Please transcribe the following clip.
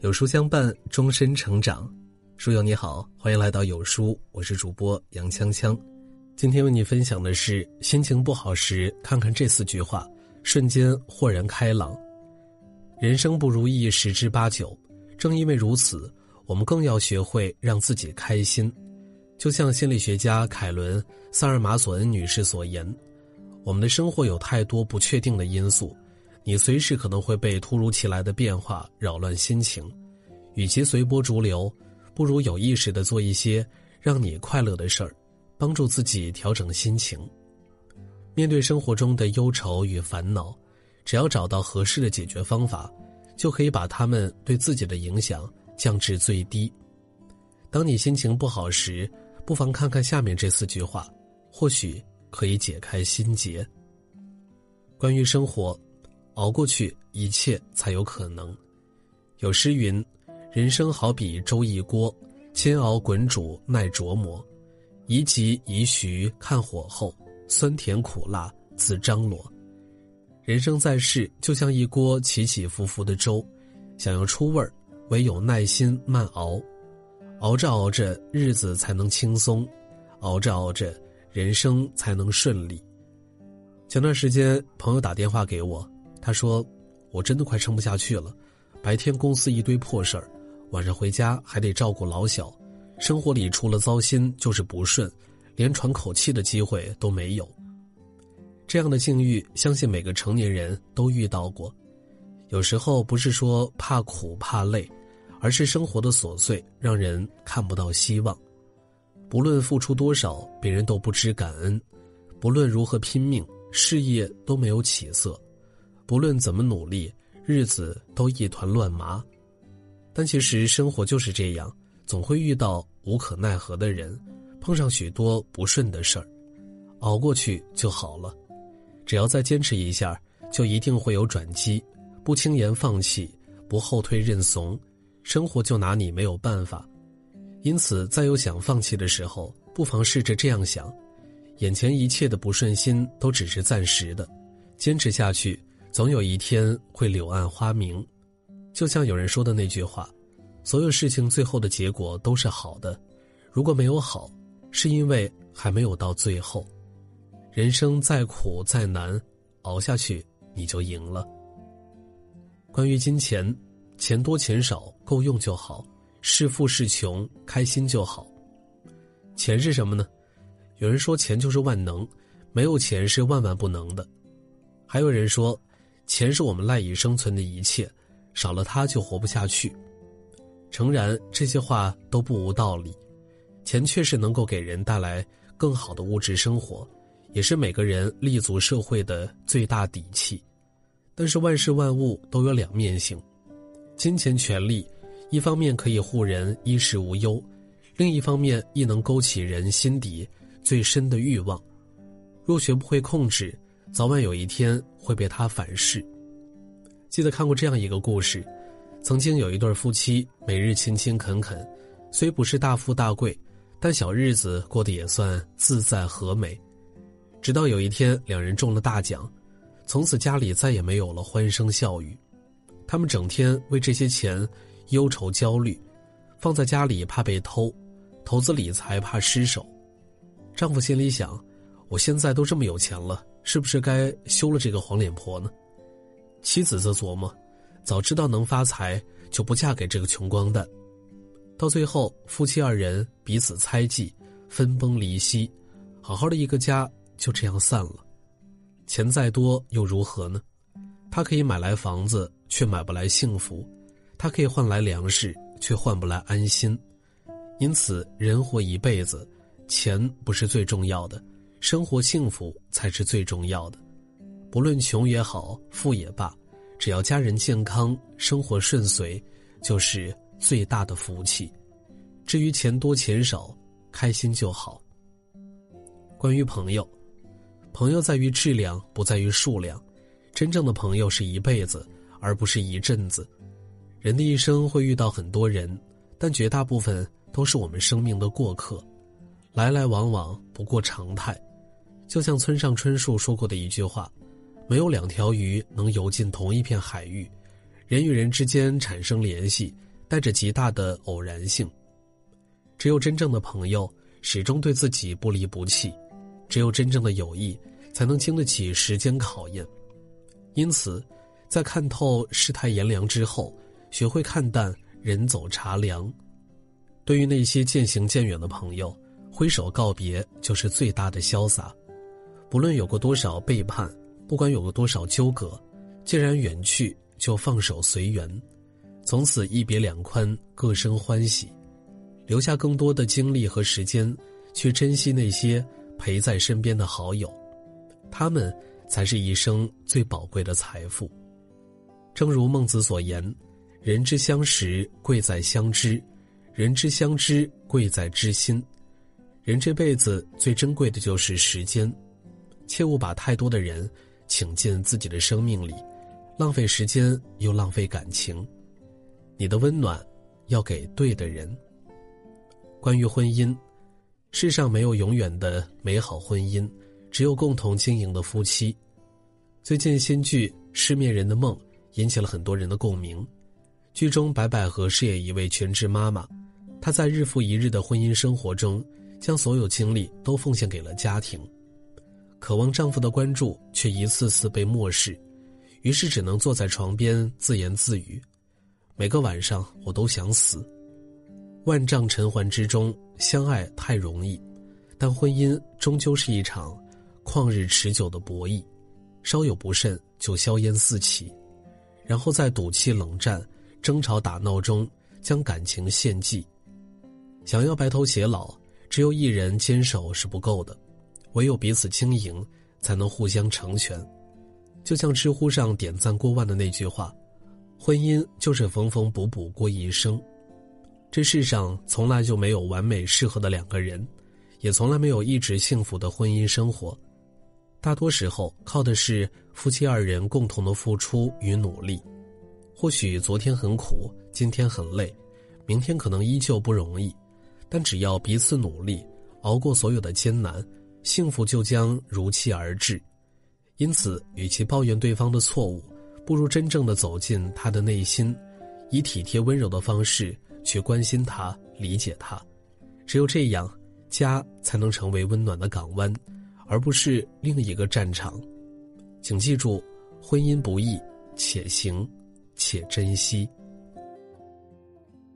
有书相伴，终身成长。书友你好，欢迎来到有书，我是主播杨锵锵。今天为你分享的是：心情不好时，看看这四句话，瞬间豁然开朗。人生不如意十之八九，正因为如此，我们更要学会让自己开心。就像心理学家凯伦·萨尔马索恩女士所言：“我们的生活有太多不确定的因素。”你随时可能会被突如其来的变化扰乱心情，与其随波逐流，不如有意识的做一些让你快乐的事儿，帮助自己调整心情。面对生活中的忧愁与烦恼，只要找到合适的解决方法，就可以把它们对自己的影响降至最低。当你心情不好时，不妨看看下面这四句话，或许可以解开心结。关于生活。熬过去，一切才有可能。有诗云：“人生好比粥一锅，煎熬滚煮耐琢磨，宜急宜徐看火候，酸甜苦辣自张罗。”人生在世，就像一锅起起伏伏的粥，想要出味儿，唯有耐心慢熬。熬着熬着，日子才能轻松；熬着熬着，人生才能顺利。前段时间，朋友打电话给我。他说：“我真的快撑不下去了，白天公司一堆破事儿，晚上回家还得照顾老小，生活里除了糟心就是不顺，连喘口气的机会都没有。”这样的境遇，相信每个成年人都遇到过。有时候不是说怕苦怕累，而是生活的琐碎让人看不到希望。不论付出多少，别人都不知感恩；不论如何拼命，事业都没有起色。不论怎么努力，日子都一团乱麻。但其实生活就是这样，总会遇到无可奈何的人，碰上许多不顺的事儿，熬过去就好了。只要再坚持一下，就一定会有转机。不轻言放弃，不后退认怂，生活就拿你没有办法。因此，在有想放弃的时候，不妨试着这样想：眼前一切的不顺心都只是暂时的，坚持下去。总有一天会柳暗花明，就像有人说的那句话：“所有事情最后的结果都是好的，如果没有好，是因为还没有到最后。人生再苦再难，熬下去你就赢了。”关于金钱，钱多钱少够用就好，是富是穷开心就好。钱是什么呢？有人说钱就是万能，没有钱是万万不能的。还有人说。钱是我们赖以生存的一切，少了它就活不下去。诚然，这些话都不无道理。钱确实能够给人带来更好的物质生活，也是每个人立足社会的最大底气。但是万事万物都有两面性，金钱权利，一方面可以护人衣食无忧，另一方面亦能勾起人心底最深的欲望。若学不会控制。早晚有一天会被他反噬。记得看过这样一个故事：曾经有一对夫妻，每日勤勤恳恳，虽不是大富大贵，但小日子过得也算自在和美。直到有一天，两人中了大奖，从此家里再也没有了欢声笑语。他们整天为这些钱忧愁焦虑，放在家里怕被偷，投资理财怕失手。丈夫心里想：我现在都这么有钱了。是不是该休了这个黄脸婆呢？妻子则琢磨：早知道能发财，就不嫁给这个穷光蛋。到最后，夫妻二人彼此猜忌，分崩离析，好好的一个家就这样散了。钱再多又如何呢？他可以买来房子，却买不来幸福；他可以换来粮食，却换不来安心。因此，人活一辈子，钱不是最重要的。生活幸福才是最重要的，不论穷也好，富也罢，只要家人健康，生活顺遂，就是最大的福气。至于钱多钱少，开心就好。关于朋友，朋友在于质量，不在于数量。真正的朋友是一辈子，而不是一阵子。人的一生会遇到很多人，但绝大部分都是我们生命的过客，来来往往不过常态。就像村上春树说过的一句话：“没有两条鱼能游进同一片海域，人与人之间产生联系，带着极大的偶然性。只有真正的朋友始终对自己不离不弃，只有真正的友谊才能经得起时间考验。因此，在看透世态炎凉之后，学会看淡人走茶凉。对于那些渐行渐远的朋友，挥手告别就是最大的潇洒。不论有过多少背叛，不管有过多少纠葛，既然远去，就放手随缘，从此一别两宽，各生欢喜。留下更多的精力和时间，去珍惜那些陪在身边的好友，他们才是一生最宝贵的财富。正如孟子所言：“人之相识，贵在相知。”人之相知，贵在知心。人这辈子最珍贵的就是时间，切勿把太多的人请进自己的生命里，浪费时间又浪费感情。你的温暖要给对的人。关于婚姻，世上没有永远的美好婚姻，只有共同经营的夫妻。最近新剧《失眠人的梦》引起了很多人的共鸣。剧中白百合饰演一位全职妈妈。她在日复一日的婚姻生活中，将所有精力都奉献给了家庭，渴望丈夫的关注，却一次次被漠视，于是只能坐在床边自言自语：“每个晚上我都想死。”万丈尘寰之中，相爱太容易，但婚姻终究是一场旷日持久的博弈，稍有不慎就硝烟四起，然后在赌气冷战、争吵打闹中将感情献祭。想要白头偕老，只有一人坚守是不够的，唯有彼此经营，才能互相成全。就像知乎上点赞过万的那句话：“婚姻就是缝缝补补过一生。”这世上从来就没有完美适合的两个人，也从来没有一直幸福的婚姻生活。大多时候靠的是夫妻二人共同的付出与努力。或许昨天很苦，今天很累，明天可能依旧不容易。但只要彼此努力，熬过所有的艰难，幸福就将如期而至。因此，与其抱怨对方的错误，不如真正的走进他的内心，以体贴温柔的方式去关心他、理解他。只有这样，家才能成为温暖的港湾，而不是另一个战场。请记住，婚姻不易，且行且珍惜。